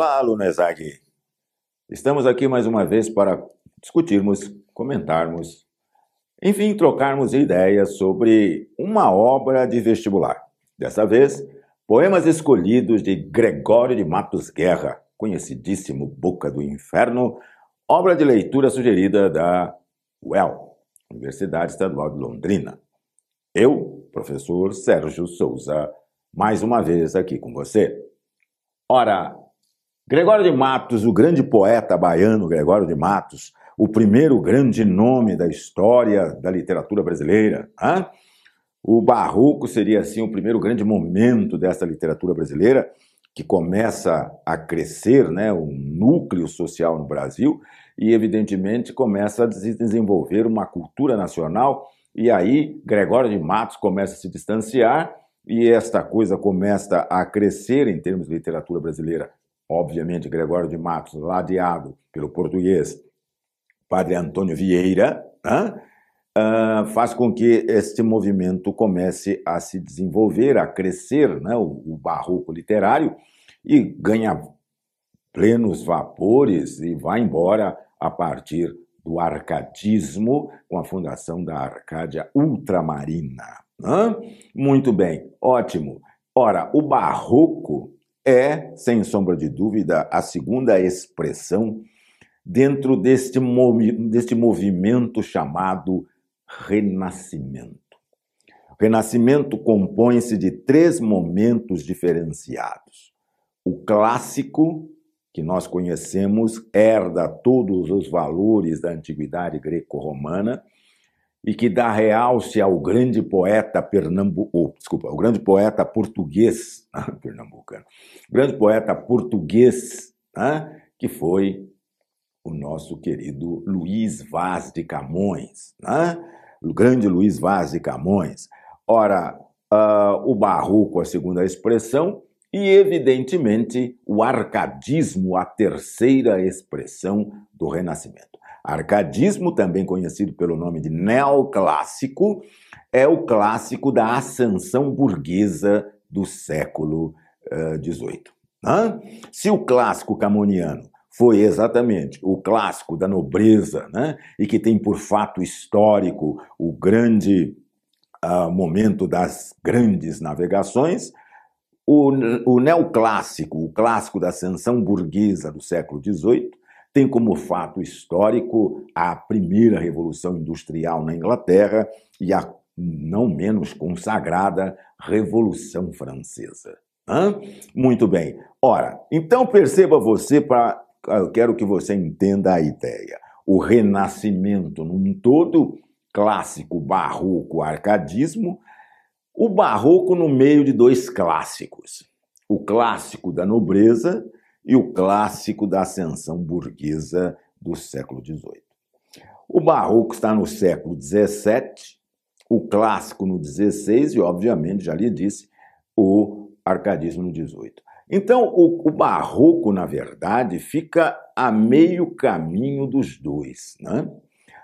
Olá, aluno. Estamos aqui mais uma vez para discutirmos, comentarmos, enfim, trocarmos ideias sobre uma obra de vestibular. Dessa vez, poemas escolhidos de Gregório de Matos Guerra, conhecidíssimo Boca do Inferno, obra de leitura sugerida da UEL, Universidade Estadual de Londrina. Eu, professor Sérgio Souza, mais uma vez aqui com você. Ora, Gregório de Matos, o grande poeta baiano Gregório de Matos, o primeiro grande nome da história da literatura brasileira. Hein? O Barroco seria, assim, o primeiro grande momento dessa literatura brasileira, que começa a crescer, né, o núcleo social no Brasil, e, evidentemente, começa a se desenvolver uma cultura nacional, e aí Gregório de Matos começa a se distanciar, e esta coisa começa a crescer em termos de literatura brasileira. Obviamente, Gregório de Matos, ladeado pelo português Padre Antônio Vieira, uh, faz com que este movimento comece a se desenvolver, a crescer, né, o, o barroco literário, e ganha plenos vapores e vai embora a partir do arcadismo, com a fundação da Arcádia Ultramarina. Muito bem, ótimo. Ora, o barroco é, sem sombra de dúvida, a segunda expressão dentro deste, movi deste movimento chamado Renascimento. Renascimento compõe-se de três momentos diferenciados. O clássico, que nós conhecemos, herda todos os valores da antiguidade greco-romana e que dá realce ao grande poeta pernambucano, oh, desculpa, o grande poeta português, pernambucano, o grande poeta português, né, que foi o nosso querido Luiz Vaz de Camões, né? o grande Luiz Vaz de Camões. Ora, o barroco, a segunda expressão, e, evidentemente, o arcadismo, a terceira expressão do Renascimento. Arcadismo, também conhecido pelo nome de neoclássico, é o clássico da ascensão burguesa do século XVIII. Uh, Se o clássico camoniano foi exatamente o clássico da nobreza, né? e que tem por fato histórico o grande uh, momento das grandes navegações, o, o neoclássico, o clássico da ascensão burguesa do século XVIII, tem como fato histórico a primeira revolução industrial na Inglaterra e a não menos consagrada Revolução Francesa. Hã? Muito bem. Ora, então perceba você para eu quero que você entenda a ideia. O renascimento num todo, clássico, barroco, arcadismo, o barroco no meio de dois clássicos. O clássico da nobreza e o clássico da ascensão burguesa do século XVIII. O barroco está no século XVII, o clássico no XVI e, obviamente, já lhe disse, o arcadismo no XVIII. Então, o, o, barroco, na verdade, fica a meio caminho dos dois, né?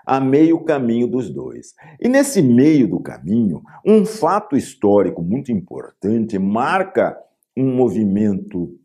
A meio caminho dos dois. E nesse meio do caminho, um fato histórico muito importante marca um movimento,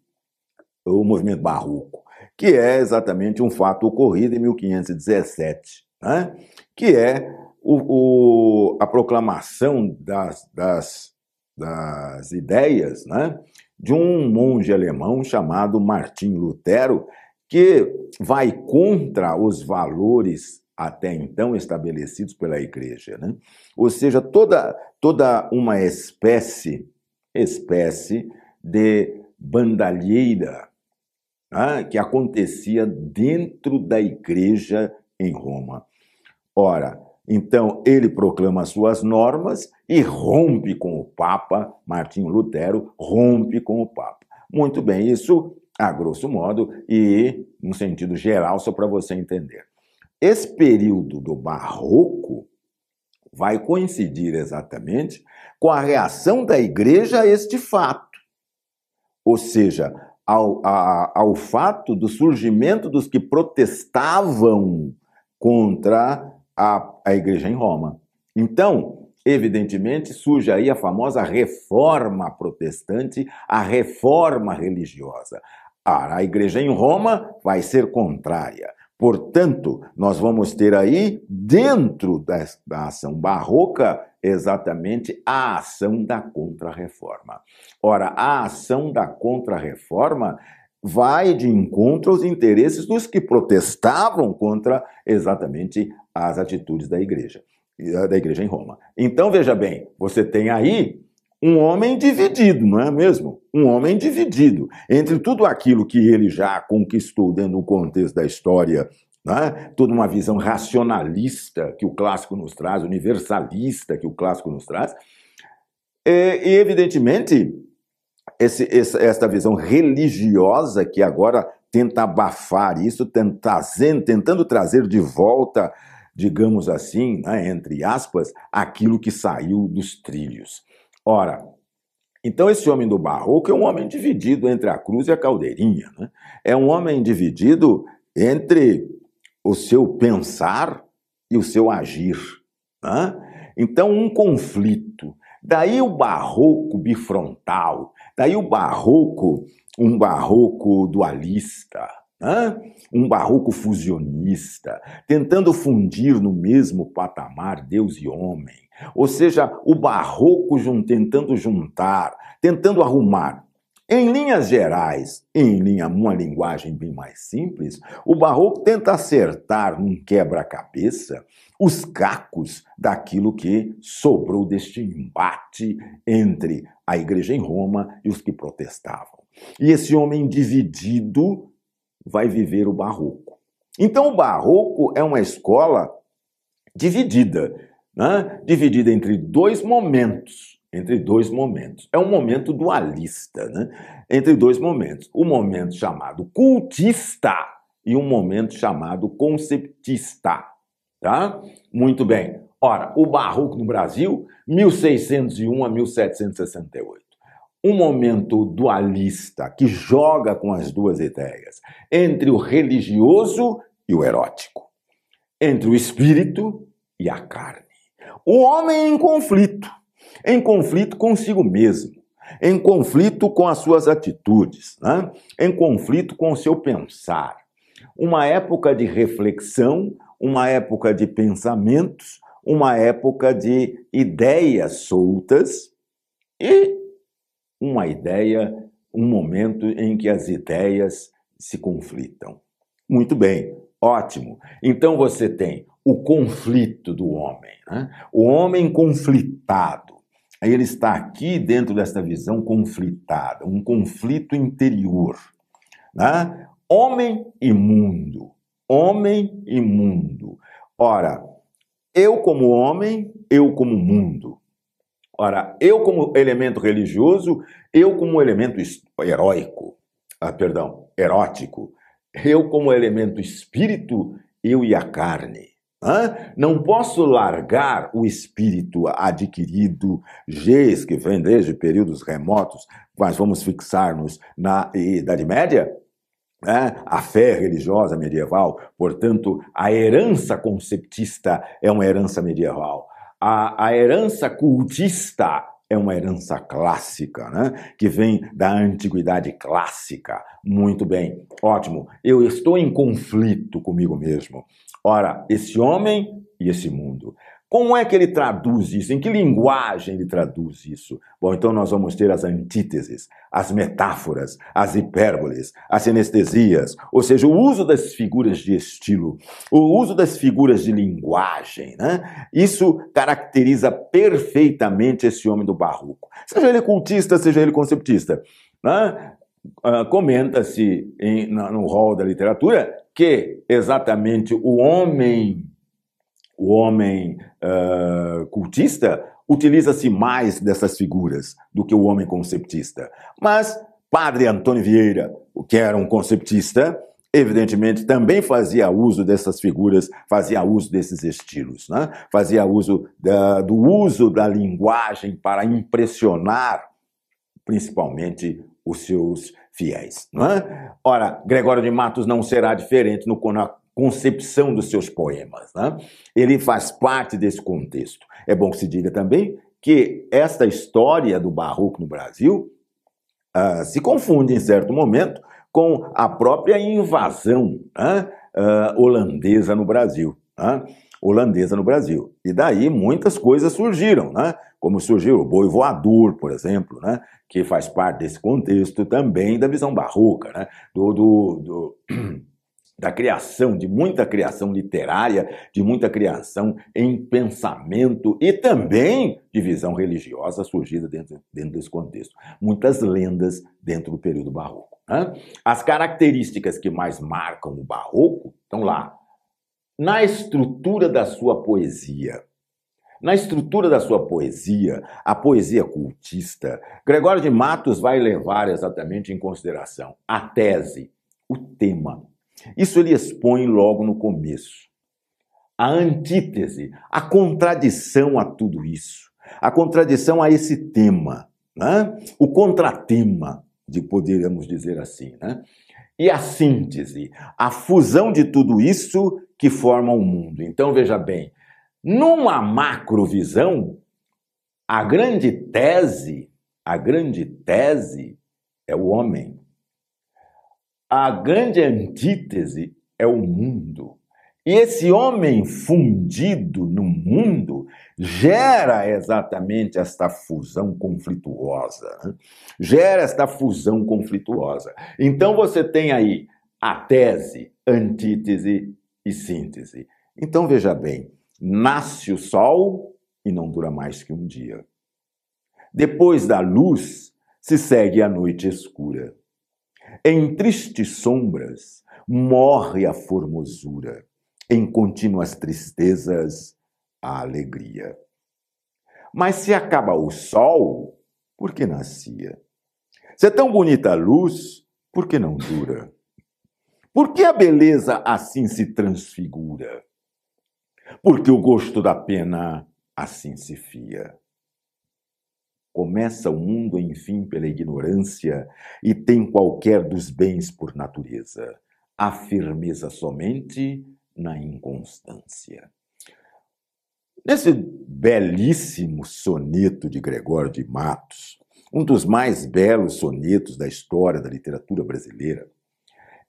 o movimento barroco, que é exatamente um fato ocorrido em 1517, né? que é o, o, a proclamação das, das, das ideias, né? de um monge alemão chamado Martim Lutero, que vai contra os valores até então estabelecidos pela igreja, né? Ou seja, toda toda uma espécie espécie de bandalheira né? que acontecia dentro da igreja em Roma. Ora, então ele proclama suas normas e rompe com o Papa, Martinho Lutero rompe com o Papa. Muito bem, isso a grosso modo e no sentido geral, só para você entender. Esse período do Barroco vai coincidir exatamente com a reação da igreja a este fato. Ou seja, ao, a, ao fato do surgimento dos que protestavam contra a, a igreja em Roma. Então, evidentemente, surge aí a famosa reforma protestante, a reforma religiosa. A igreja em Roma vai ser contrária. Portanto, nós vamos ter aí, dentro da, da ação barroca, exatamente a ação da Contra-Reforma. Ora, a ação da Contra-Reforma vai de encontro aos interesses dos que protestavam contra exatamente as atitudes da igreja, da igreja em Roma. Então, veja bem, você tem aí um homem dividido, não é mesmo? Um homem dividido entre tudo aquilo que ele já conquistou dentro do contexto da história, né? toda uma visão racionalista que o clássico nos traz, universalista que o clássico nos traz, e, e evidentemente, esse, essa visão religiosa que agora tenta abafar isso, tentando trazer de volta, digamos assim, né, entre aspas, aquilo que saiu dos trilhos. Ora, então esse homem do barroco é um homem dividido entre a cruz e a caldeirinha. Né? É um homem dividido entre o seu pensar e o seu agir. Né? Então, um conflito. Daí o barroco bifrontal, daí o barroco, um barroco dualista? Um barroco fusionista, tentando fundir no mesmo patamar Deus e homem. Ou seja, o barroco tentando juntar, tentando arrumar. Em linhas gerais, em linha, uma linguagem bem mais simples, o barroco tenta acertar num quebra-cabeça os cacos daquilo que sobrou deste embate entre a igreja em Roma e os que protestavam. E esse homem dividido vai viver o barroco. Então, o barroco é uma escola dividida né? dividida entre dois momentos. Entre dois momentos. É um momento dualista, né? entre dois momentos. O um momento chamado cultista e um momento chamado conceptista. Tá? Muito bem. Ora, o Barroco no Brasil, 1601 a 1768 um momento dualista que joga com as duas ideias, entre o religioso e o erótico, entre o espírito e a carne. O homem em conflito, em conflito consigo mesmo, em conflito com as suas atitudes, né? em conflito com o seu pensar. Uma época de reflexão, uma época de pensamentos, uma época de ideias soltas e uma ideia, um momento em que as ideias se conflitam. Muito bem, ótimo. Então você tem o conflito do homem. Né? O homem conflitado. Ele está aqui dentro desta visão conflitada, um conflito interior. Né? Homem e mundo. Homem e mundo. Ora, eu como homem, eu como mundo. Ora, eu como elemento religioso, eu como elemento heróico, ah, perdão, erótico, eu como elemento espírito, eu e a carne. Não posso largar o espírito adquirido, Gs, que vem desde períodos remotos, mas vamos fixar-nos na Idade Média, né? a fé religiosa medieval, portanto, a herança conceptista é uma herança medieval. A, a herança cultista é uma herança clássica, né? que vem da antiguidade clássica. Muito bem, ótimo. Eu estou em conflito comigo mesmo. Ora, esse homem e esse mundo. Como é que ele traduz isso? Em que linguagem ele traduz isso? Bom, então nós vamos ter as antíteses, as metáforas, as hipérboles, as sinestesias, ou seja, o uso das figuras de estilo, o uso das figuras de linguagem, né? Isso caracteriza perfeitamente esse homem do barroco. Seja ele cultista, seja ele conceptista. Né? Uh, Comenta-se no rol da literatura que exatamente o homem, o homem uh, cultista, utiliza-se mais dessas figuras do que o homem conceptista. Mas Padre Antônio Vieira, que era um conceptista, evidentemente também fazia uso dessas figuras, fazia uso desses estilos, né? fazia uso da, do uso da linguagem para impressionar principalmente os seus fiéis. Não é? Ora, Gregório de Matos não será diferente no, concepção dos seus poemas. Né? Ele faz parte desse contexto. É bom que se diga também que esta história do barroco no Brasil uh, se confunde em certo momento com a própria invasão uh, holandesa no Brasil. Né, holandesa no Brasil. E daí muitas coisas surgiram, né? como surgiu o boi voador, por exemplo, né? que faz parte desse contexto também da visão barroca, né? do, do, do da criação, de muita criação literária, de muita criação em pensamento e também de visão religiosa surgida dentro, dentro desse contexto. Muitas lendas dentro do período barroco. Né? As características que mais marcam o barroco estão lá. Na estrutura da sua poesia, na estrutura da sua poesia, a poesia cultista, Gregório de Matos vai levar exatamente em consideração a tese, o tema, isso ele expõe logo no começo. A antítese, a contradição a tudo isso, a contradição a esse tema, né? o contratema, de poderíamos dizer assim, né? e a síntese, a fusão de tudo isso que forma o mundo. Então veja bem, numa macrovisão, a grande tese, a grande tese é o homem. A grande antítese é o mundo. E esse homem fundido no mundo gera exatamente esta fusão conflituosa. Né? Gera esta fusão conflituosa. Então você tem aí a tese, antítese e síntese. Então veja bem: nasce o sol e não dura mais que um dia. Depois da luz se segue a noite escura. Em tristes sombras morre a formosura, em contínuas tristezas a alegria. Mas se acaba o sol, por que nascia? Se é tão bonita a luz, por que não dura? Por que a beleza assim se transfigura? Porque o gosto da pena assim se fia. Começa o mundo, enfim, pela ignorância e tem qualquer dos bens por natureza. A firmeza somente na inconstância. Nesse belíssimo soneto de Gregório de Matos, um dos mais belos sonetos da história da literatura brasileira,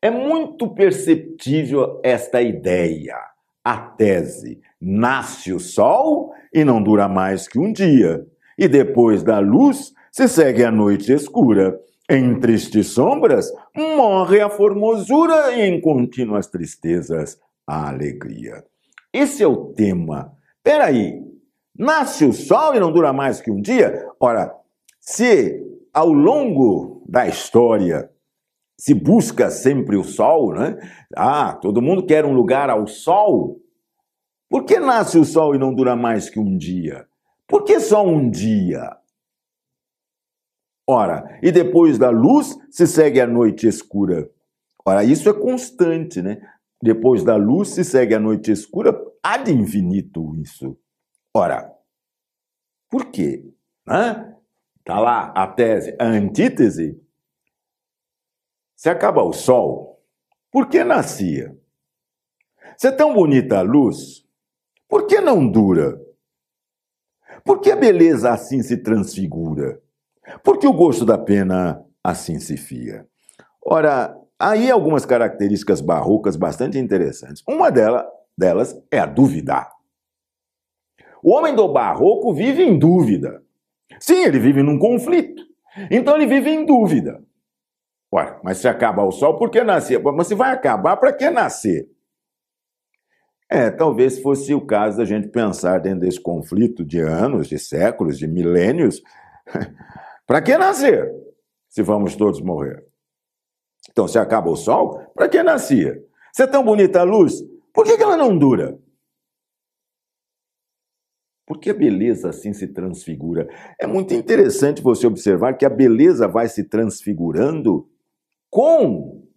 é muito perceptível esta ideia, a tese: nasce o sol e não dura mais que um dia e depois da luz se segue a noite escura. Em tristes sombras morre a formosura e em contínuas tristezas a alegria. Esse é o tema. Peraí, nasce o sol e não dura mais que um dia? Ora, se ao longo da história se busca sempre o sol, né? Ah, todo mundo quer um lugar ao sol. Por que nasce o sol e não dura mais que um dia? Por que só um dia? Ora, e depois da luz se segue a noite escura. Ora, isso é constante, né? Depois da luz se segue a noite escura, há de infinito isso. Ora, por quê? Está lá a tese, a antítese. Se acaba o sol, por que nascia? Se é tão bonita a luz, por que não dura? Por que a beleza assim se transfigura? Por que o gosto da pena assim se fia? Ora, aí algumas características barrocas bastante interessantes. Uma delas, delas é a duvidar. O homem do barroco vive em dúvida. Sim, ele vive num conflito. Então ele vive em dúvida. Ué, mas se acaba o sol, por que nascer? Mas se vai acabar, para que nascer? É, talvez fosse o caso da gente pensar dentro desse conflito de anos, de séculos, de milênios. para que nascer se vamos todos morrer? Então, se acaba o sol, para que nascia? Se é tão bonita a luz, por que, que ela não dura? Porque a beleza assim se transfigura. É muito interessante você observar que a beleza vai se transfigurando com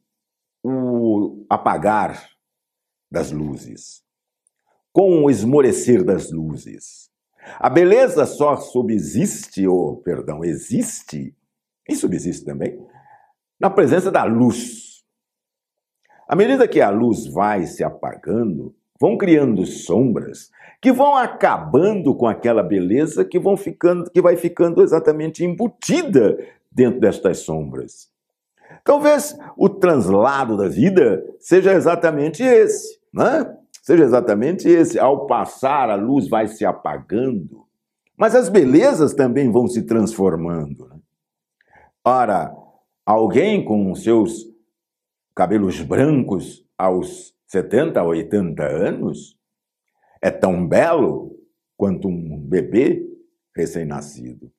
o apagar das luzes com o esmorecer das luzes. A beleza só subsiste, ou, perdão, existe, e subsiste também, na presença da luz. À medida que a luz vai se apagando, vão criando sombras que vão acabando com aquela beleza que vão ficando que vai ficando exatamente embutida dentro destas sombras. Talvez o translado da vida seja exatamente esse, né? Seja exatamente esse. Ao passar, a luz vai se apagando, mas as belezas também vão se transformando. Né? Ora, alguém com seus cabelos brancos aos 70, 80 anos é tão belo quanto um bebê recém-nascido.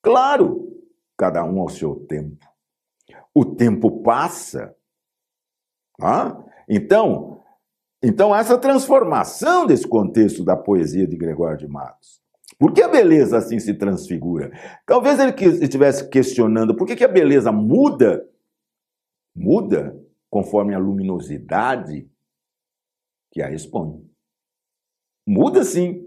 Claro, cada um ao seu tempo. O tempo passa. Ah? Então, então, essa transformação desse contexto da poesia de Gregório de Matos. Por que a beleza assim se transfigura? Talvez ele estivesse questionando por que, que a beleza muda, muda conforme a luminosidade que a expõe. Muda sim.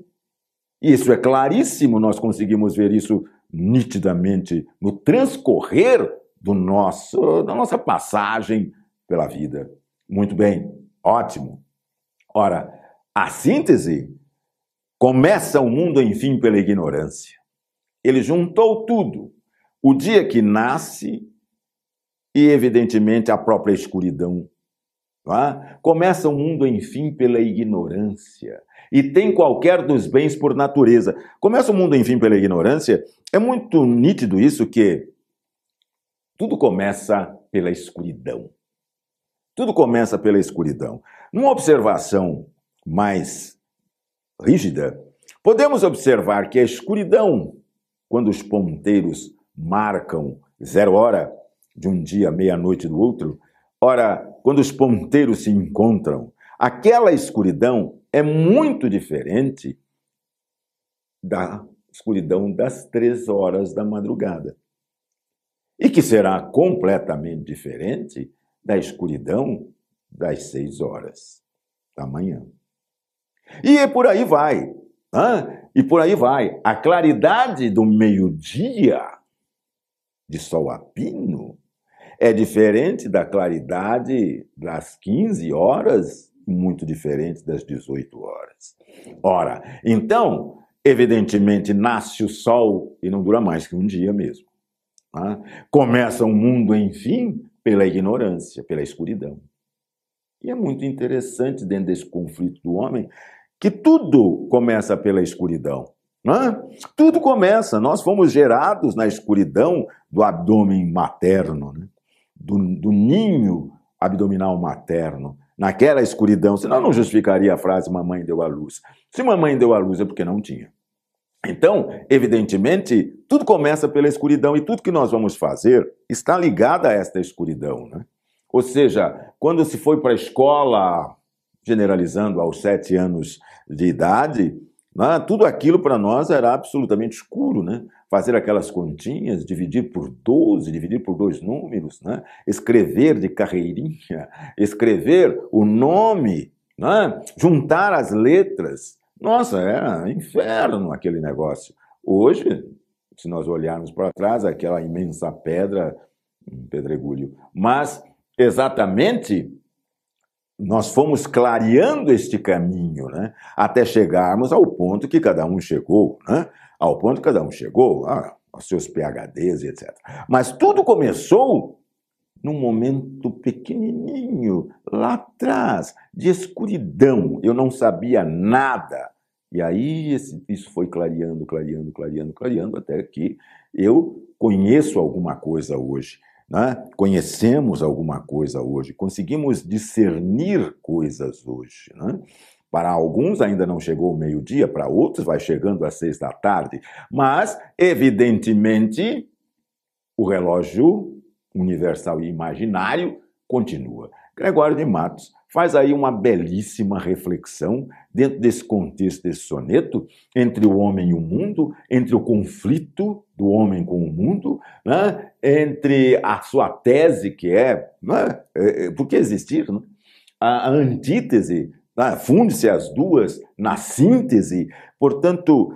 Isso é claríssimo, nós conseguimos ver isso nitidamente no transcorrer do nosso, da nossa passagem pela vida. Muito bem, ótimo. Ora, a síntese começa o mundo, enfim, pela ignorância. Ele juntou tudo. O dia que nasce e, evidentemente, a própria escuridão. É? Começa o mundo, enfim, pela ignorância. E tem qualquer dos bens por natureza. Começa o mundo, enfim, pela ignorância. É muito nítido isso que tudo começa pela escuridão. Tudo começa pela escuridão. Numa observação mais rígida, podemos observar que a escuridão, quando os ponteiros marcam zero hora de um dia, meia-noite do outro, ora, quando os ponteiros se encontram, aquela escuridão é muito diferente da escuridão das três horas da madrugada. E que será completamente diferente da escuridão das seis horas da manhã. E por aí vai. E por aí vai. A claridade do meio-dia de sol a pino é diferente da claridade das 15 horas, muito diferente das 18 horas. Ora, então, evidentemente, nasce o sol e não dura mais que um dia mesmo. Começa o um mundo, enfim, pela ignorância, pela escuridão. E é muito interessante dentro desse conflito do homem que tudo começa pela escuridão. Né? Tudo começa. Nós fomos gerados na escuridão do abdômen materno, né? do, do ninho abdominal materno, naquela escuridão. Senão não justificaria a frase mamãe deu a luz. Se mamãe deu a luz é porque não tinha. Então, evidentemente, tudo começa pela escuridão e tudo que nós vamos fazer está ligado a esta escuridão. Né? Ou seja, quando se foi para a escola, generalizando aos sete anos de idade, né, tudo aquilo para nós era absolutamente escuro. Né? Fazer aquelas continhas, dividir por 12, dividir por dois números, né? escrever de carreirinha, escrever o nome, né? juntar as letras. Nossa, era inferno aquele negócio. Hoje, se nós olharmos para trás, aquela imensa pedra, um pedregulho. Mas, exatamente, nós fomos clareando este caminho, né? até chegarmos ao ponto que cada um chegou, né? ao ponto que cada um chegou, ah, aos seus PHDs e etc. Mas tudo começou num momento pequenininho, lá atrás, de escuridão. Eu não sabia nada. E aí esse, isso foi clareando, clareando, clareando, clareando, até que eu conheço alguma coisa hoje. Né? Conhecemos alguma coisa hoje, conseguimos discernir coisas hoje. Né? Para alguns ainda não chegou o meio-dia, para outros vai chegando às seis da tarde. Mas, evidentemente, o relógio universal e imaginário continua. Gregório de Matos faz aí uma belíssima reflexão dentro desse contexto desse soneto entre o homem e o mundo, entre o conflito do homem com o mundo, né? entre a sua tese que é, né? É, é, por que existir, né? a, a antítese, né? funde-se as duas na síntese, portanto,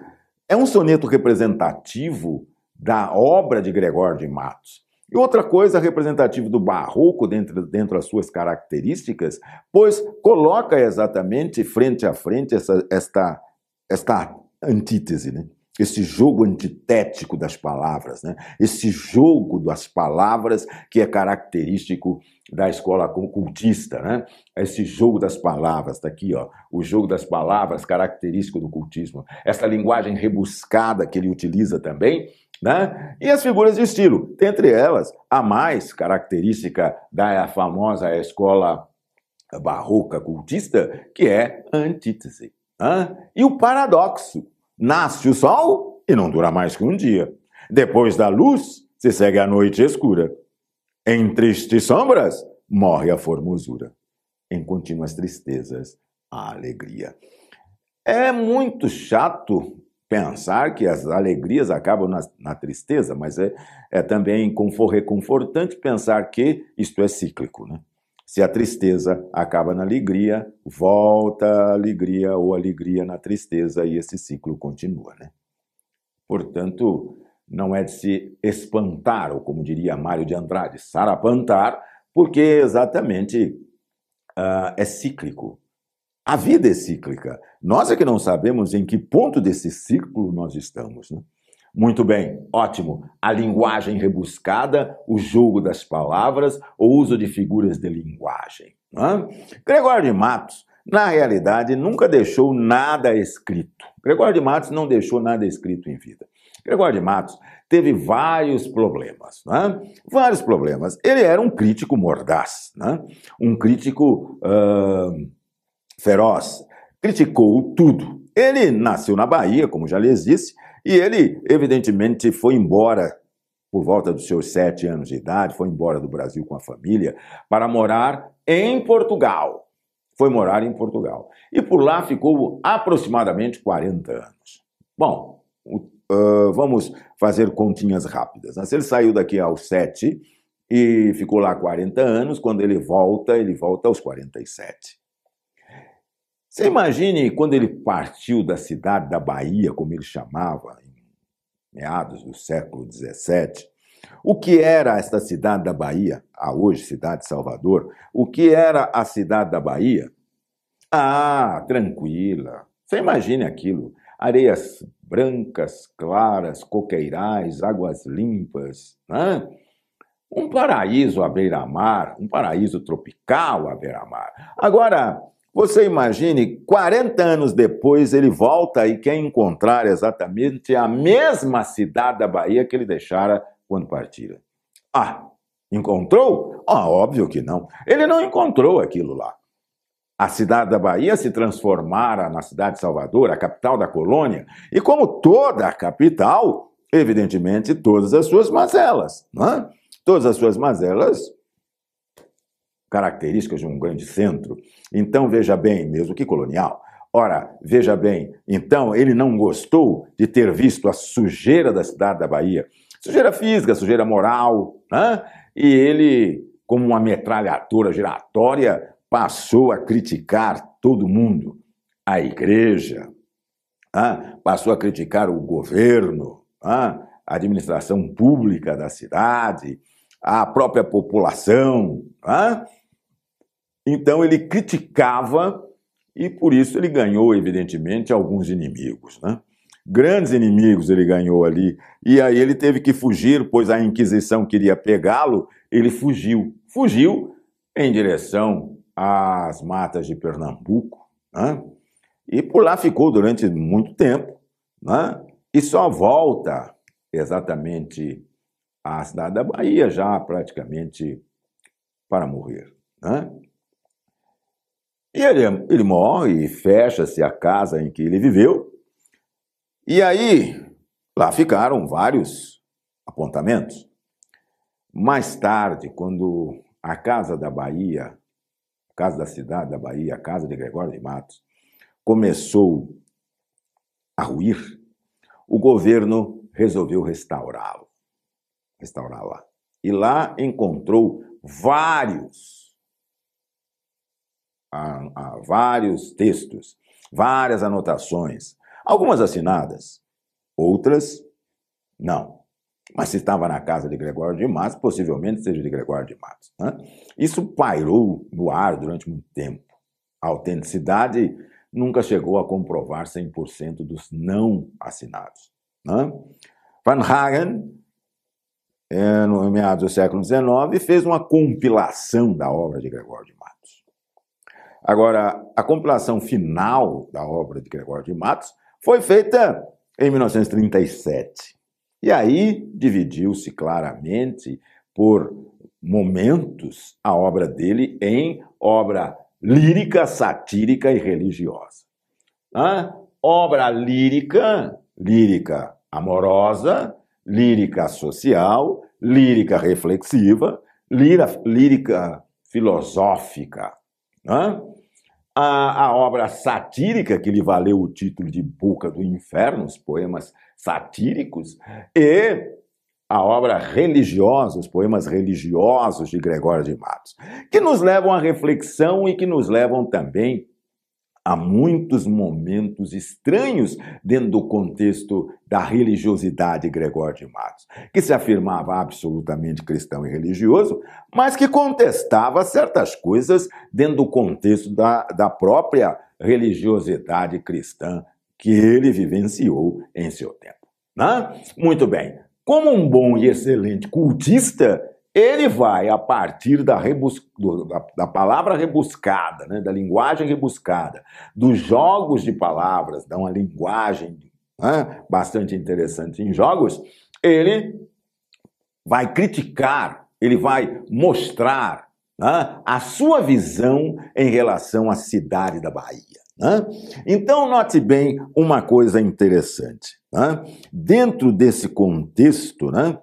é um soneto representativo da obra de Gregório de Matos. E outra coisa representativa do barroco dentro, dentro das suas características, pois coloca exatamente frente a frente essa, esta, esta antítese. Né? esse jogo antitético das palavras, né? esse jogo das palavras que é característico da escola cultista, né? esse jogo das palavras, está aqui, ó, o jogo das palavras característico do cultismo, essa linguagem rebuscada que ele utiliza também, né? e as figuras de estilo, dentre elas, a mais característica da famosa escola barroca cultista, que é a antítese. Né? E o paradoxo, Nasce o sol e não dura mais que um dia. Depois da luz, se segue a noite escura. Em tristes sombras, morre a formosura. Em contínuas tristezas, a alegria. É muito chato pensar que as alegrias acabam na, na tristeza, mas é, é também reconfortante pensar que isto é cíclico. Né? Se a tristeza acaba na alegria, volta a alegria ou alegria na tristeza e esse ciclo continua, né? Portanto, não é de se espantar, ou como diria Mário de Andrade, sarapantar, porque exatamente uh, é cíclico. A vida é cíclica. Nós é que não sabemos em que ponto desse ciclo nós estamos, né? Muito bem, ótimo. A linguagem rebuscada, o jogo das palavras, o uso de figuras de linguagem. É? Gregório de Matos, na realidade, nunca deixou nada escrito. Gregório de Matos não deixou nada escrito em vida. Gregório de Matos teve vários problemas, é? vários problemas. Ele era um crítico mordaz, é? um crítico uh, feroz, criticou tudo. Ele nasceu na Bahia, como já lhes disse, e ele, evidentemente, foi embora por volta dos seus sete anos de idade, foi embora do Brasil com a família para morar em Portugal. Foi morar em Portugal. E por lá ficou aproximadamente 40 anos. Bom, uh, vamos fazer continhas rápidas. Né? Ele saiu daqui aos sete e ficou lá 40 anos, quando ele volta, ele volta aos 47. Você imagine quando ele partiu da cidade da Bahia, como ele chamava, em meados do século XVII, o que era esta cidade da Bahia, a hoje cidade de Salvador, o que era a cidade da Bahia? Ah, tranquila. Você imagine aquilo: areias brancas, claras, coqueirais, águas limpas, né? um paraíso à beira-mar, um paraíso tropical à beira-mar. Agora, você imagine, 40 anos depois ele volta e quer encontrar exatamente a mesma cidade da Bahia que ele deixara quando partira. Ah, encontrou? Ah, óbvio que não. Ele não encontrou aquilo lá. A cidade da Bahia se transformara na cidade de Salvador, a capital da colônia, e como toda a capital, evidentemente, todas as suas mazelas. Não é? Todas as suas mazelas características de um grande centro. Então, veja bem, mesmo que colonial. Ora, veja bem, então ele não gostou de ter visto a sujeira da cidade da Bahia, sujeira física, sujeira moral, né? e ele, como uma metralhadora giratória, passou a criticar todo mundo, a igreja, né? passou a criticar o governo, né? a administração pública da cidade, a própria população. Né? Então ele criticava e por isso ele ganhou, evidentemente, alguns inimigos. Né? Grandes inimigos ele ganhou ali. E aí ele teve que fugir, pois a Inquisição queria pegá-lo, ele fugiu. Fugiu em direção às matas de Pernambuco. Né? E por lá ficou durante muito tempo. Né? E só volta exatamente à cidade da Bahia, já praticamente para morrer. Né? E ele, ele morre e fecha-se a casa em que ele viveu. E aí, lá ficaram vários apontamentos. Mais tarde, quando a Casa da Bahia, a Casa da Cidade da Bahia, a Casa de Gregório de Matos, começou a ruir, o governo resolveu restaurá-lo, restaurá-la. E lá encontrou vários a, vários textos, várias anotações, algumas assinadas, outras não. Mas se estava na casa de Gregório de Matos, possivelmente seja de Gregório de Matos. Né? Isso pairou no ar durante muito tempo. A autenticidade nunca chegou a comprovar 100% dos não assinados. Né? Van Hagen, é, no meados do século XIX, fez uma compilação da obra de Gregório de Matos. Agora, a compilação final da obra de Gregório de Matos foi feita em 1937. E aí dividiu-se claramente por momentos a obra dele em obra lírica, satírica e religiosa. Ah, obra lírica, lírica amorosa, lírica social, lírica reflexiva, lírica, filosófica. Ah? A, a, obra satírica, que lhe valeu o título de Boca do Inferno, os poemas satíricos, e a obra religiosa, os poemas religiosos de Gregório de Matos, que nos levam à reflexão e que nos levam também a muitos momentos estranhos dentro do contexto da religiosidade de Gregório de Matos, que se afirmava absolutamente cristão e religioso, mas que contestava certas coisas dentro do contexto da, da própria religiosidade cristã que ele vivenciou em seu tempo. Né? Muito bem, como um bom e excelente cultista, ele vai, a partir da, rebus... da, da palavra rebuscada, né, da linguagem rebuscada, dos jogos de palavras, da uma linguagem né, bastante interessante em jogos, ele vai criticar, ele vai mostrar né, a sua visão em relação à cidade da Bahia. Né? Então, note bem uma coisa interessante. Né? Dentro desse contexto né,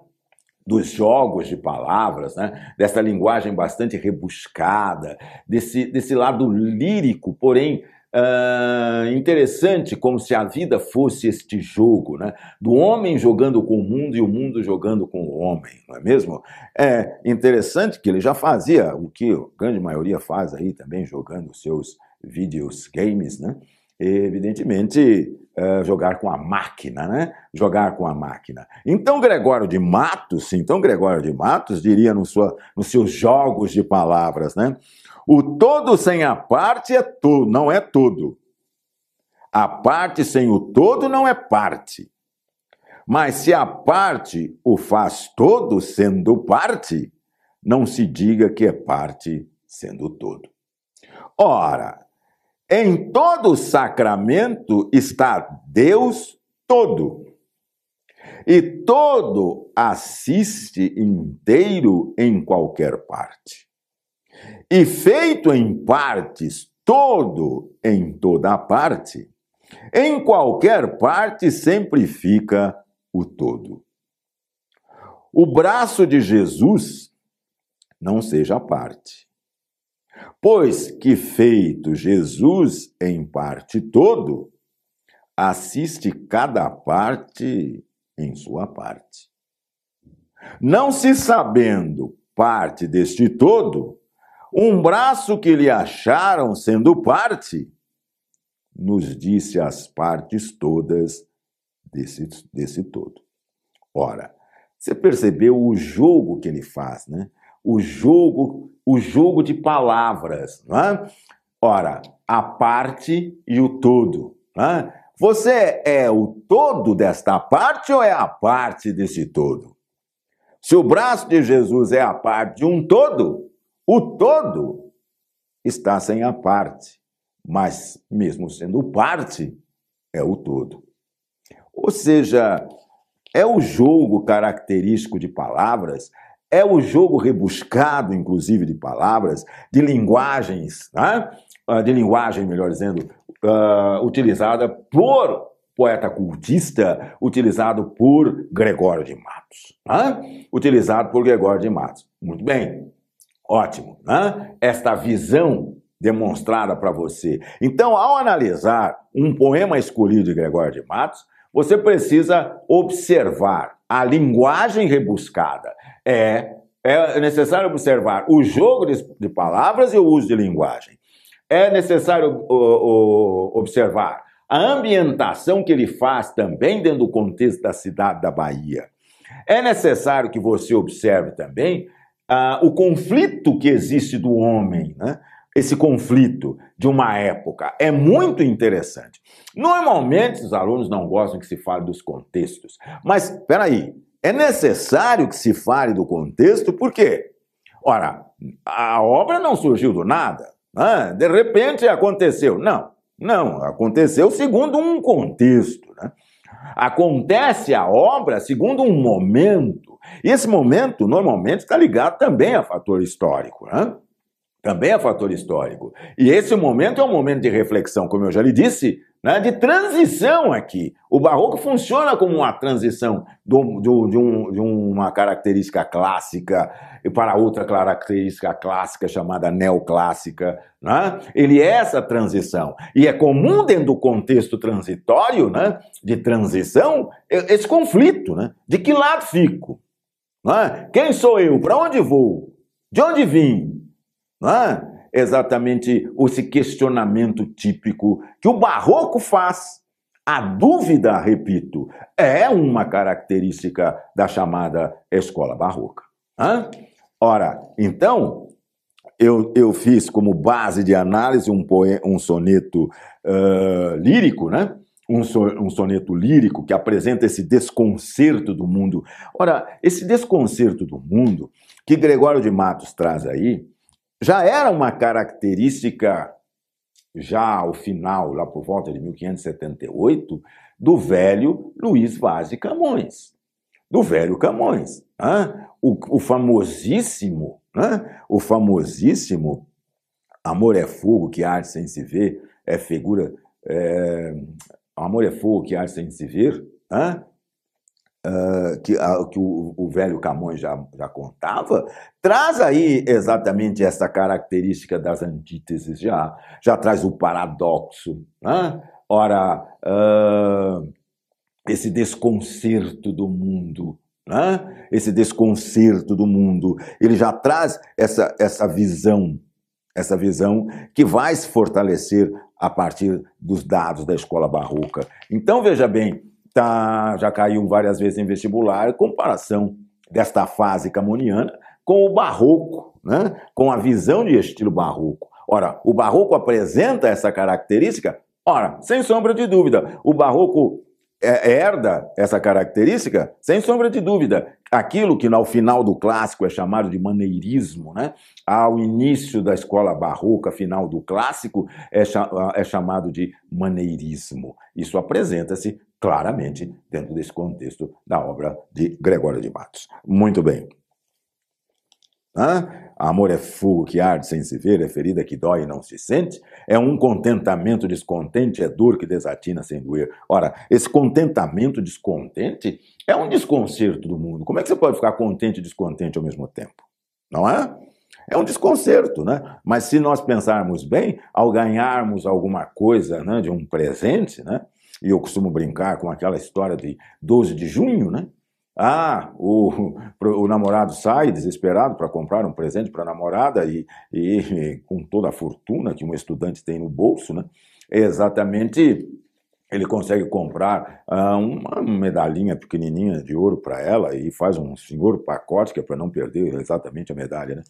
dos jogos de palavras, né, dessa linguagem bastante rebuscada, desse, desse lado lírico, porém uh, interessante, como se a vida fosse este jogo, né, do homem jogando com o mundo e o mundo jogando com o homem, não é mesmo? É interessante que ele já fazia o que a grande maioria faz aí também, jogando seus vídeos games, né? evidentemente, uh, jogar com a máquina, né? Jogar com a máquina. Então, Gregório de Matos, então Gregório de Matos diria no sua, nos seus jogos de palavras, né? O todo sem a parte é todo, não é todo. A parte sem o todo não é parte. Mas se a parte o faz todo sendo parte, não se diga que é parte sendo todo. Ora, em todo sacramento está Deus todo. E todo assiste inteiro em qualquer parte. E feito em partes, todo em toda parte, em qualquer parte sempre fica o todo. O braço de Jesus não seja parte Pois que feito Jesus em parte todo, assiste cada parte em sua parte. Não se sabendo parte deste todo, um braço que lhe acharam sendo parte, nos disse as partes todas desse, desse todo. Ora, você percebeu o jogo que ele faz, né? O jogo, o jogo de palavras. Não é? Ora, a parte e o todo. Não é? Você é o todo desta parte ou é a parte desse todo? Se o braço de Jesus é a parte de um todo, o todo está sem a parte, mas mesmo sendo parte, é o todo. Ou seja, é o jogo característico de palavras é o jogo rebuscado, inclusive, de palavras, de linguagens, né? Ah, de linguagem, melhor dizendo, uh, utilizada por poeta cultista, utilizado por Gregório de Matos. Né? Utilizado por Gregório de Matos. Muito bem, ótimo. Né? Esta visão demonstrada para você. Então, ao analisar um poema escolhido de Gregório de Matos, você precisa observar a linguagem rebuscada. É, é necessário observar o jogo de, de palavras e o uso de linguagem. É necessário o, o, observar a ambientação que ele faz também dentro do contexto da cidade da Bahia. É necessário que você observe também uh, o conflito que existe do homem, né? Esse conflito de uma época é muito interessante. Normalmente os alunos não gostam que se fale dos contextos, mas espera aí, é necessário que se fale do contexto, por quê? Ora, a obra não surgiu do nada, né? de repente aconteceu. Não, não, aconteceu segundo um contexto. Né? Acontece a obra segundo um momento. E esse momento, normalmente, está ligado também a fator histórico. Né? Também a fator histórico. E esse momento é um momento de reflexão, como eu já lhe disse, né, de transição aqui. O barroco funciona como uma transição do, do, de, um, de, uma característica clássica para outra característica clássica chamada neoclássica. Né? Ele é essa transição. E é comum dentro do contexto transitório, né, de transição, esse conflito. Né? De que lado fico? Né? Quem sou eu? Para onde vou? De onde vim? Né? exatamente esse questionamento típico que o barroco faz. A dúvida, repito, é uma característica da chamada escola barroca. Hã? Ora, então, eu, eu fiz como base de análise um, poe, um soneto uh, lírico, né? Um, so, um, soneto lírico que apresenta esse desconcerto do mundo. Ora, esse desconcerto do mundo que Gregório de Matos traz aí, já era uma característica, já ao final, lá por volta de 1578, do velho Luiz Vaz de Camões. Do velho Camões. Né? O, o famosíssimo, né? o famosíssimo Amor é fogo que arde sem se ver, é figura. É, amor é fogo que arde sem se ver, né? Que, que o, o, velho Camões já, já contava, traz aí exatamente essa característica das antíteses já, já traz o paradoxo. Né? Ora, uh, esse desconcerto do mundo, né? esse desconcerto do mundo, ele já traz essa, essa visão, essa visão que vai se fortalecer a partir dos dados da escola barroca. Então, veja bem, tá, já caiu várias vezes em vestibular, comparação desta fase camoniana com o barroco, né? com a visão de estilo barroco. Ora, o barroco apresenta essa característica? Ora, sem sombra de dúvida, o barroco é, herda essa característica? Sem sombra de dúvida. Aquilo que ao final do clássico é chamado de maneirismo, né? ao início da escola barroca, final do clássico, é, é chamado de maneirismo. Isso apresenta-se claramente dentro desse contexto da obra de Gregório de Matos. Muito bem. Hã? Amor é fogo que arde sem se ver, é ferida que dói e não se sente, é um contentamento descontente, é dor que desatina sem doer. Ora, esse contentamento descontente é um desconcerto do mundo. Como é que você pode ficar contente e descontente ao mesmo tempo? Não é? É um desconcerto, né? Mas se nós pensarmos bem, ao ganharmos alguma coisa né, de um presente, né, e eu costumo brincar com aquela história de 12 de junho, né? Ah, o, o namorado sai desesperado para comprar um presente para a namorada e, e, com toda a fortuna que um estudante tem no bolso, né? Exatamente, ele consegue comprar ah, uma medalhinha pequenininha de ouro para ela e faz um senhor pacote que é para não perder exatamente a medalha, né?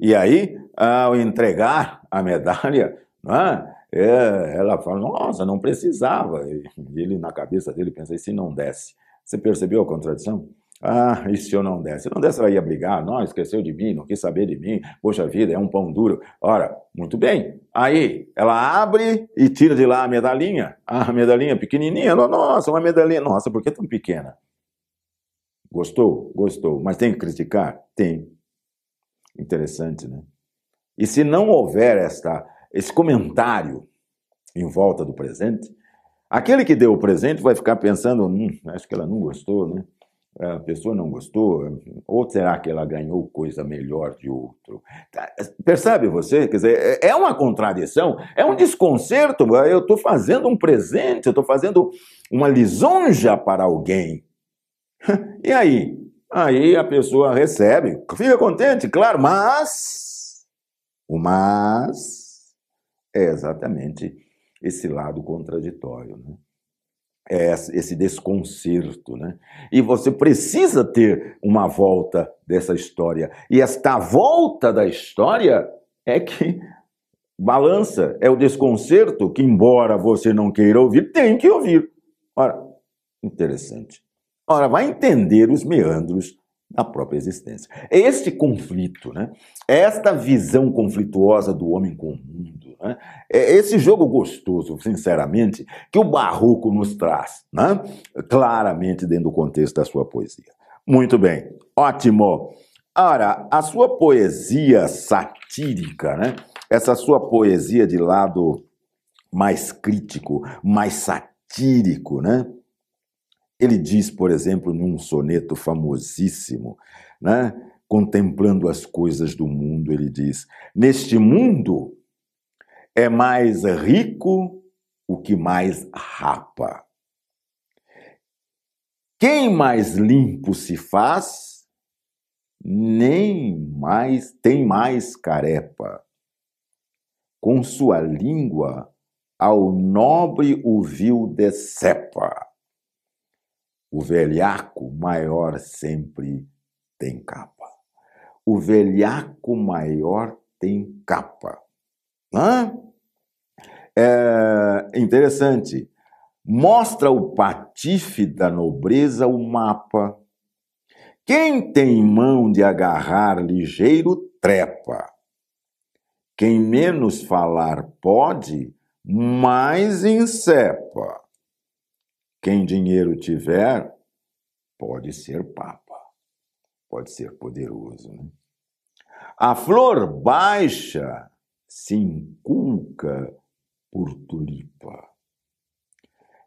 E aí, ao entregar a medalha, né? É, ela fala, nossa, não precisava. E ele, na cabeça dele, pensa, e se não desse? Você percebeu a contradição? Ah, e se eu não desse? Se não desse, ela ia brigar. Não, esqueceu de mim, não quis saber de mim. Poxa vida, é um pão duro. Ora, muito bem. Aí, ela abre e tira de lá a medalhinha. A medalhinha pequenininha. Nossa, uma medalhinha. Nossa, por que tão pequena? Gostou? Gostou. Mas tem que criticar? Tem. Interessante, né? E se não houver esta esse comentário em volta do presente, aquele que deu o presente vai ficar pensando, hum, acho que ela não gostou, né? A pessoa não gostou, ou será que ela ganhou coisa melhor de outro? Tá, percebe você? Quer dizer, é, é uma contradição, é um desconcerto. Eu estou fazendo um presente, eu estou fazendo uma lisonja para alguém. E aí? Aí a pessoa recebe, fica contente, claro, mas. O mas é exatamente esse lado contraditório, né? É esse desconcerto, né? E você precisa ter uma volta dessa história. E esta volta da história é que balança, é o desconcerto que, embora você não queira ouvir, tem que ouvir. Ora, interessante. Ora, vai entender os meandros da própria existência. Este conflito, né? Esta visão conflituosa do homem com o mundo, né? é esse jogo gostoso, sinceramente, que o Barroco nos traz, né? claramente dentro do contexto da sua poesia. Muito bem, ótimo. Ora, a sua poesia satírica, né? essa sua poesia de lado mais crítico, mais satírico, né? Ele diz, por exemplo, num soneto famosíssimo, né? contemplando as coisas do mundo, ele diz: Neste mundo é mais rico o que mais rapa. Quem mais limpo se faz, nem mais tem mais carepa. Com sua língua ao nobre o vil decepa. O velhaco maior sempre tem capa. O velhaco maior tem capa. Hã? É interessante. Mostra o patife da nobreza o mapa. Quem tem mão de agarrar ligeiro, trepa. Quem menos falar pode, mais encepa. Quem dinheiro tiver, pode ser papa, pode ser poderoso. Né? A flor baixa se inculca por tulipa.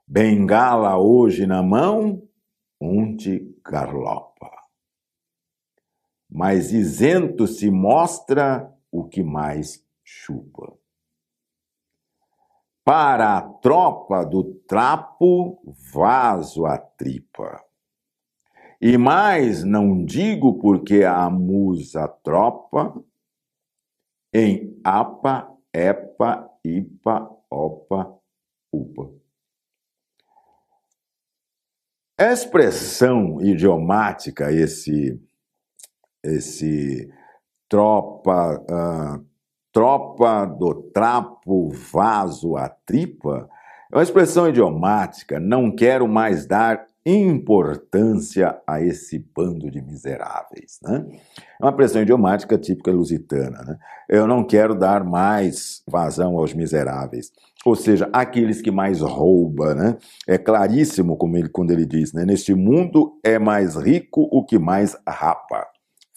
Bengala hoje na mão, onde garlopa. Mas isento se mostra o que mais chupa. Para a tropa do trapo, vaso a tripa. E mais não digo porque a musa tropa em apa, epa, ipa, opa, upa. Expressão idiomática, esse, esse tropa, uh, tropa do trapo, vaso, a tripa, é uma expressão idiomática, não quero mais dar importância a esse bando de miseráveis. Né? É uma expressão idiomática típica lusitana. Né? Eu não quero dar mais vazão aos miseráveis. Ou seja, aqueles que mais roubam. Né? É claríssimo como ele, quando ele diz: né? neste mundo é mais rico o que mais rapa.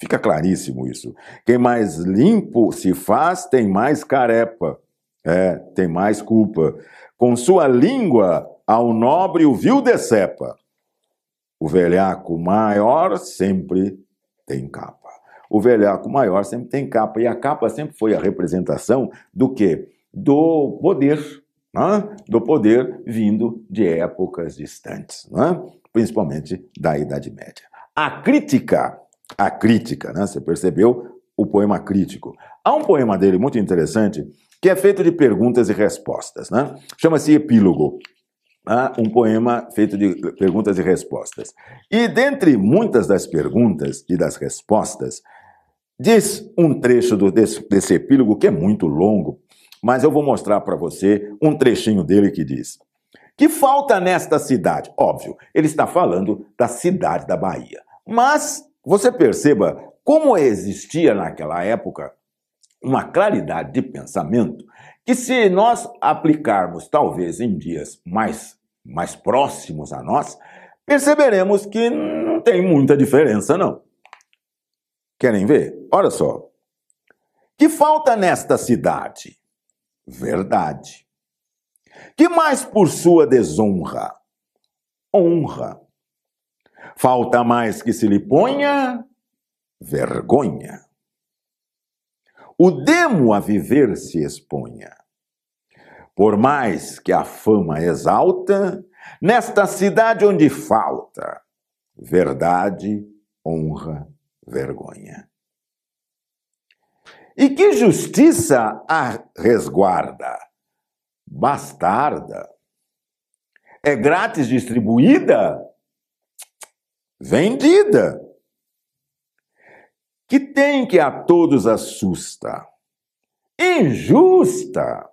Fica claríssimo isso. Quem mais limpo se faz tem mais carepa, é, tem mais culpa. Com sua língua ao nobre o vil decepa. O velhaco maior sempre tem capa. O velhaco maior sempre tem capa. E a capa sempre foi a representação do quê? Do poder. Né? Do poder vindo de épocas distantes, né? principalmente da Idade Média. A crítica a crítica, né? Você percebeu o poema crítico. Há um poema dele muito interessante que é feito de perguntas e respostas, né? Chama-se Epílogo. Né? Um poema feito de perguntas e respostas. E dentre muitas das perguntas e das respostas, diz um trecho do, desse, desse epílogo que é muito longo, mas eu vou mostrar para você um trechinho dele que diz: Que falta nesta cidade? Óbvio, ele está falando da cidade da Bahia. Mas você perceba como existia naquela época uma claridade de pensamento que, se nós aplicarmos, talvez em dias mais, mais próximos a nós, perceberemos que não tem muita diferença, não. Querem ver? Olha só. Que falta nesta cidade? Verdade. Que mais por sua desonra? Honra. Falta mais que se lhe ponha vergonha. O demo a viver se exponha. Por mais que a fama exalta, nesta cidade onde falta verdade, honra, vergonha. E que justiça a resguarda? Bastarda. É grátis distribuída? Vendida, que tem que a todos assusta, injusta.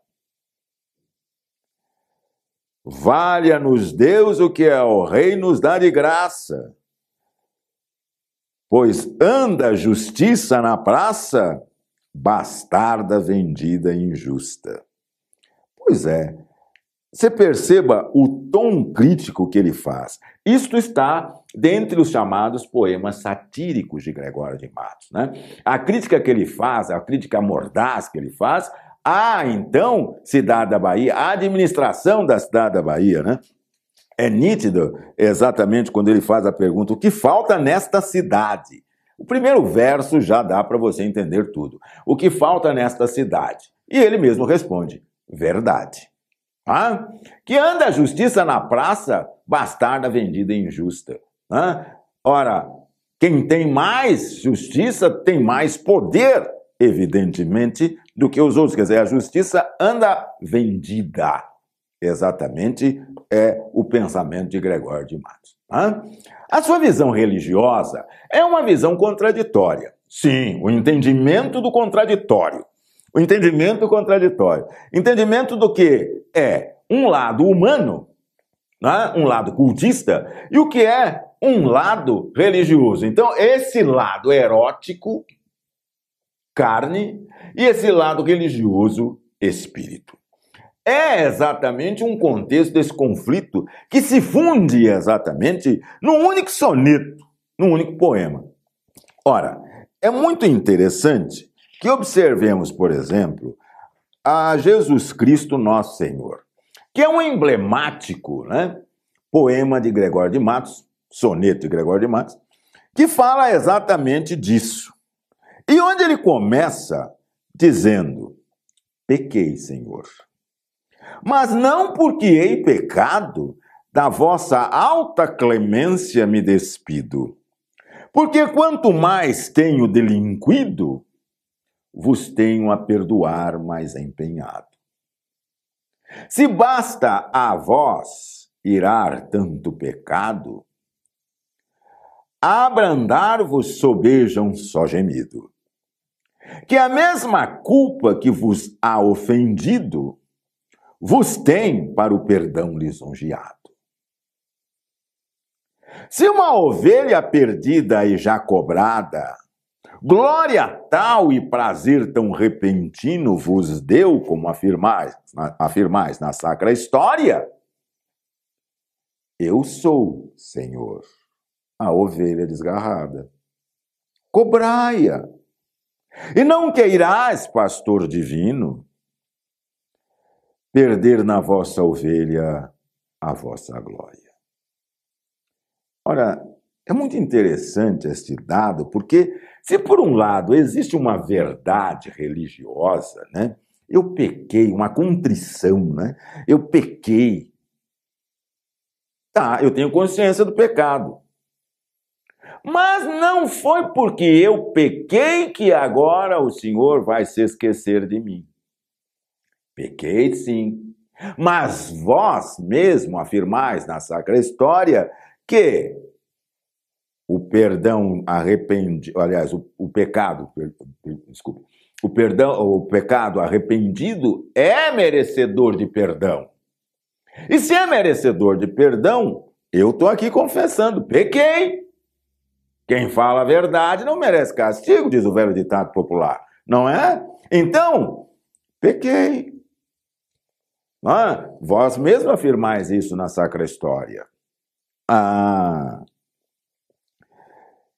Valha-nos Deus o que é o Rei nos dá de graça. Pois anda justiça na praça, bastarda vendida injusta. Pois é, você perceba o tom crítico que ele faz. Isto está dentre os chamados poemas satíricos de Gregório de Matos. Né? A crítica que ele faz, a crítica mordaz que ele faz, à então cidade da Bahia, a administração da cidade da Bahia, né? É nítido exatamente quando ele faz a pergunta: o que falta nesta cidade? O primeiro verso já dá para você entender tudo. O que falta nesta cidade? E ele mesmo responde: verdade. Ah? Que anda a justiça na praça, bastarda vendida injusta. Ah? Ora, quem tem mais justiça tem mais poder, evidentemente, do que os outros. Quer dizer, a justiça anda vendida. Exatamente é o pensamento de Gregório de Matos. Ah? A sua visão religiosa é uma visão contraditória. Sim, o entendimento do contraditório. O entendimento contraditório. Entendimento do que é um lado humano, né? um lado cultista, e o que é um lado religioso. Então, esse lado erótico, carne, e esse lado religioso, espírito. É exatamente um contexto desse conflito que se funde exatamente num único soneto, num único poema. Ora, é muito interessante que observemos, por exemplo, a Jesus Cristo Nosso Senhor, que é um emblemático né, poema de Gregório de Matos, soneto de Gregório de Matos, que fala exatamente disso. E onde ele começa dizendo: Pequei, Senhor. Mas não porque hei pecado, da vossa alta clemência me despido. Porque quanto mais tenho delinquido, vos tenho a perdoar mais empenhado. Se basta a vós irar tanto pecado, abrandar-vos sobejam só gemido. Que a mesma culpa que vos há ofendido, vos tem para o perdão lisonjeado. Se uma ovelha perdida e já cobrada Glória tal e prazer tão repentino vos deu, como afirmais, afirmais na sacra história? Eu sou, Senhor, a ovelha desgarrada. Cobrai-a. E não queirás, pastor divino, perder na vossa ovelha a vossa glória. Ora, é muito interessante este dado, porque se por um lado existe uma verdade religiosa, né? Eu pequei, uma contrição, né? Eu pequei. Tá, eu tenho consciência do pecado. Mas não foi porque eu pequei que agora o Senhor vai se esquecer de mim. Pequei sim. Mas vós mesmo afirmais na Sacra História que perdão arrependido, aliás, o, o pecado, per, per, desculpa, o perdão, o pecado arrependido é merecedor de perdão. E se é merecedor de perdão, eu estou aqui confessando, pequei. Quem fala a verdade não merece castigo, diz o velho ditado popular, não é? Então, pequei. Ah, vós mesmo afirmais isso na Sacra História. Ah,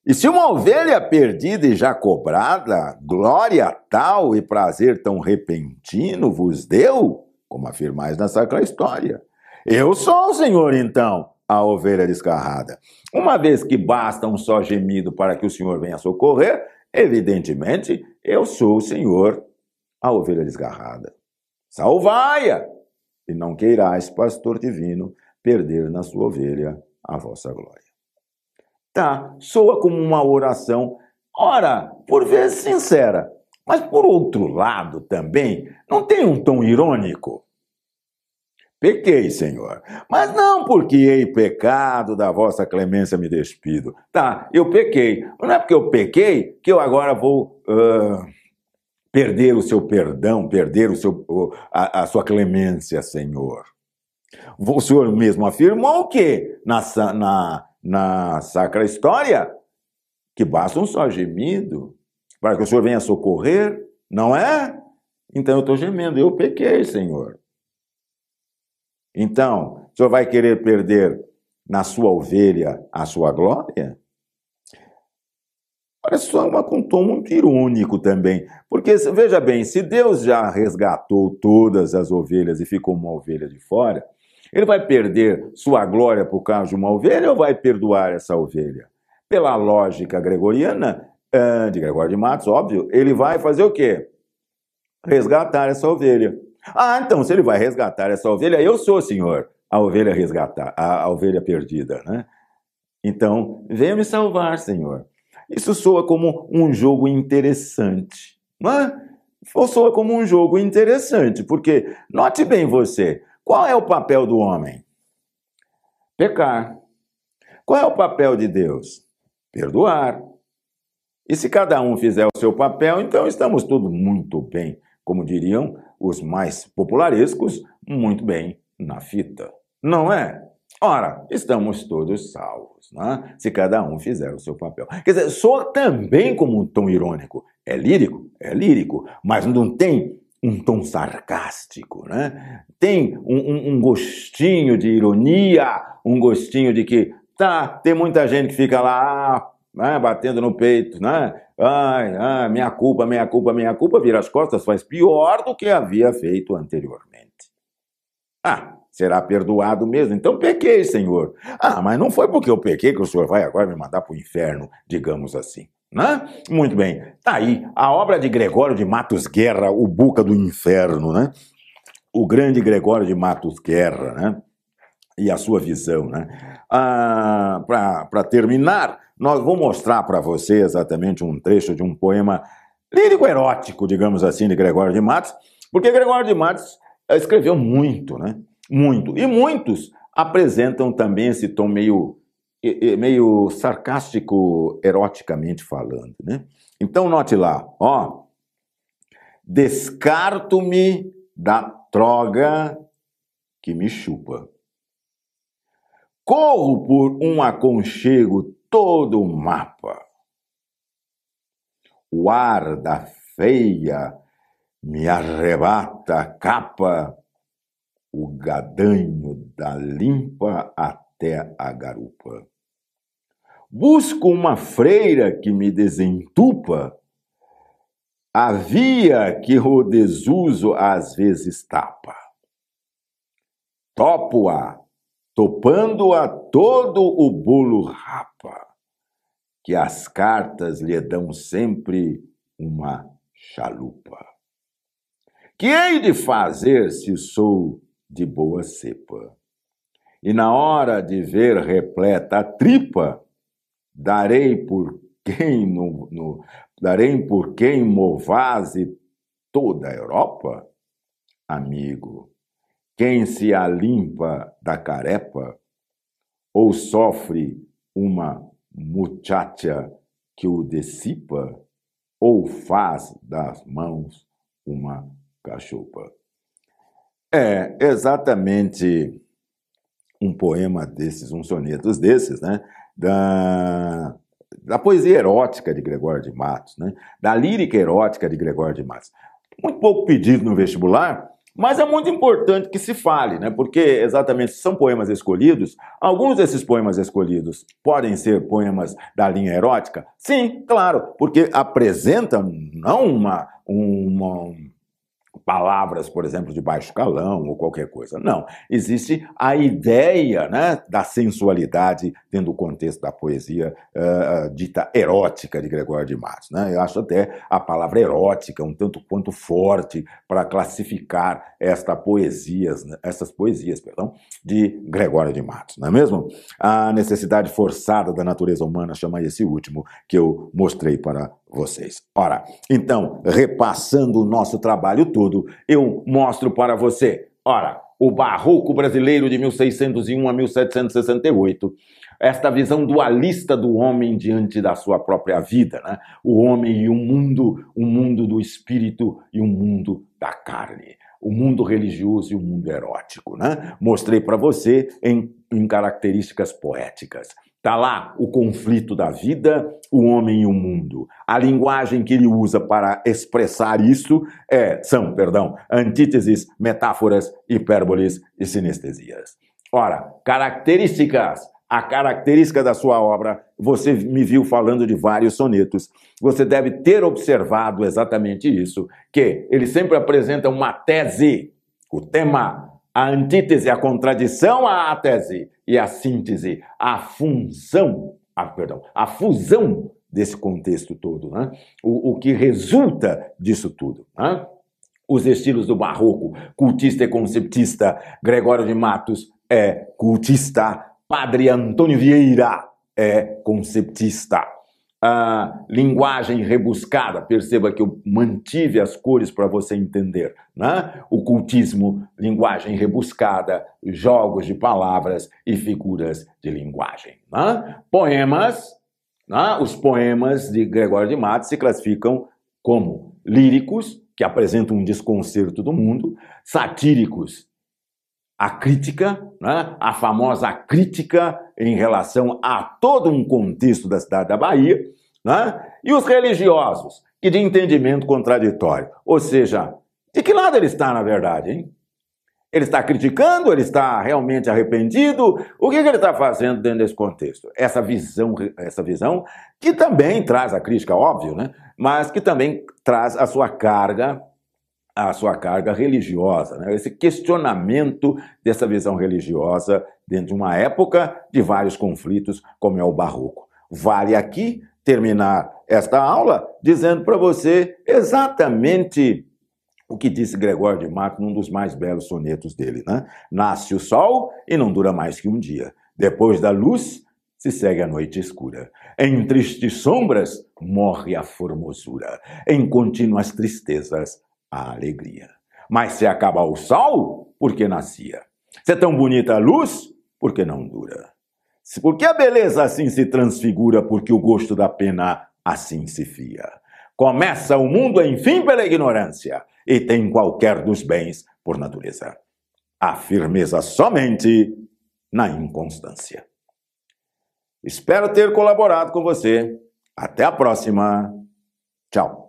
e se uma ovelha perdida e já cobrada, glória tal e prazer tão repentino vos deu, como afirmais na Sacra História. Eu sou o Senhor, então, a ovelha descarrada. Uma vez que basta um só gemido para que o Senhor venha socorrer, evidentemente, eu sou o Senhor, a ovelha desgarrada. Salvai-a! E não queirais, pastor divino, perder na sua ovelha a vossa glória. Tá, soa como uma oração, ora, por vezes sincera, mas por outro lado também, não tem um tom irônico? Pequei, Senhor, mas não porque hei pecado da vossa clemência me despido. Tá, eu pequei, mas não é porque eu pequei que eu agora vou uh, perder o seu perdão, perder o seu, a, a sua clemência, Senhor. O Senhor mesmo afirmou que na, na, na sacra história que basta um só gemido para que o Senhor venha socorrer, não é? Então eu estou gemendo, eu pequei, Senhor. Então, o Senhor vai querer perder na sua ovelha a sua glória? Olha só, uma, um tom muito irônico também. Porque, veja bem, se Deus já resgatou todas as ovelhas e ficou uma ovelha de fora, ele vai perder sua glória por causa de uma ovelha ou vai perdoar essa ovelha? Pela lógica gregoriana, de Gregório de Matos, óbvio, ele vai fazer o quê? Resgatar essa ovelha. Ah, então, se ele vai resgatar essa ovelha, eu sou, senhor, a ovelha resgatar, a, a ovelha perdida, né? Então, venha me salvar, senhor. Isso soa como um jogo interessante, não é? Soa como um jogo interessante, porque, note bem você, qual é o papel do homem? Pecar. Qual é o papel de Deus? Perdoar. E se cada um fizer o seu papel, então estamos tudo muito bem, como diriam os mais popularescos, muito bem na fita. Não é? Ora, estamos todos salvos, né? se cada um fizer o seu papel. Quer dizer, soa também como um tom irônico. É lírico? É lírico, mas não tem um tom sarcástico, né? Tem um, um, um gostinho de ironia, um gostinho de que, tá, tem muita gente que fica lá, né, batendo no peito, né? Ai, ai, minha culpa, minha culpa, minha culpa, vira as costas, faz pior do que havia feito anteriormente. Ah, será perdoado mesmo. Então pequei, Senhor. Ah, mas não foi porque eu pequei que o Senhor vai agora me mandar para o inferno, digamos assim. Né? Muito bem. Tá aí a obra de Gregório de Matos Guerra, o Buca do Inferno, né? O grande Gregório de Matos Guerra, né? E a sua visão, né? Ah, para terminar, nós vamos mostrar para você exatamente um trecho de um poema lírico erótico, digamos assim, de Gregório de Matos, porque Gregório de Matos escreveu muito, né? Muito. E muitos apresentam também esse tom meio, meio sarcástico, eroticamente falando, né? Então note lá, ó. Descarto-me da troga que me chupa. Corro por um aconchego todo o mapa. O ar da feia me arrebata a capa, o gadanho da limpa até a garupa. Busco uma freira que me desentupa, a via que o desuso às vezes tapa. Topo-a topando a todo o bolo rapa, que as cartas lhe dão sempre uma chalupa. Que hei de fazer se sou de boa cepa? E na hora de ver repleta a tripa, darei por quem no, no darei por quem movase toda a Europa? Amigo, quem se alimpa da carepa ou sofre uma muchacha que o dissipa ou faz das mãos uma cachopa. É exatamente um poema desses, um sonetos desses, né? Da, da poesia erótica de Gregório de Matos, né? Da lírica erótica de Gregório de Matos. Muito pouco pedido no vestibular, mas é muito importante que se fale, né? porque exatamente são poemas escolhidos. Alguns desses poemas escolhidos podem ser poemas da linha erótica? Sim, claro, porque apresentam não uma, uma, palavras, por exemplo, de baixo calão ou qualquer coisa. Não. Existe a ideia né, da sensualidade dentro do contexto da poesia uh, dita erótica de Gregório de Matos. Né? Eu acho até a palavra erótica um tanto quanto forte para classificar esta poesias, essas poesias perdão, de Gregório de Matos, não é mesmo? A necessidade forçada da natureza humana chama esse último que eu mostrei para vocês. Ora, então, repassando o nosso trabalho todo, eu mostro para você. Ora, o Barroco brasileiro de 1601 a 1768 esta visão dualista do homem diante da sua própria vida, né? O homem e o mundo, o mundo do espírito e o mundo da carne, o mundo religioso e o mundo erótico, né? Mostrei para você em, em características poéticas. Está lá o conflito da vida, o homem e o mundo. A linguagem que ele usa para expressar isso é, são, perdão, antíteses, metáforas, hipérboles e sinestesias. Ora, características. A característica da sua obra, você me viu falando de vários sonetos. Você deve ter observado exatamente isso, que ele sempre apresenta uma tese, o tema a antítese, a contradição à tese e a síntese, a função, a, perdão, a fusão desse contexto todo, né? o, o que resulta disso tudo. Né? Os estilos do barroco, cultista e conceptista, Gregório de Matos é cultista, Padre Antônio Vieira é conceptista linguagem rebuscada. Perceba que eu mantive as cores para você entender. Né? Cultismo, linguagem rebuscada, jogos de palavras e figuras de linguagem. Né? Poemas, né? os poemas de Gregório de Matos se classificam como líricos, que apresentam um desconcerto do mundo, satíricos, a crítica, né? a famosa crítica em relação a todo um contexto da cidade da Bahia, né? e os religiosos, que de entendimento contraditório. Ou seja, de que lado ele está, na verdade, hein? Ele está criticando? Ele está realmente arrependido? O que, que ele está fazendo dentro desse contexto? Essa visão, essa visão que também traz a crítica, óbvio, né? Mas que também traz a sua carga a sua carga religiosa, né? esse questionamento dessa visão religiosa dentro de uma época de vários conflitos, como é o Barroco. Vale aqui terminar esta aula dizendo para você exatamente o que disse Gregório de Mato num dos mais belos sonetos dele. Né? Nasce o sol e não dura mais que um dia. Depois da luz, se segue a noite escura. Em tristes sombras, morre a formosura. Em contínuas tristezas, a alegria. Mas se acaba o sol, porque nascia. Se é tão bonita a luz, porque não dura. Porque a beleza assim se transfigura, porque o gosto da pena assim se fia. Começa o mundo, enfim, pela ignorância, e tem qualquer dos bens por natureza. A firmeza somente na inconstância. Espero ter colaborado com você. Até a próxima. Tchau.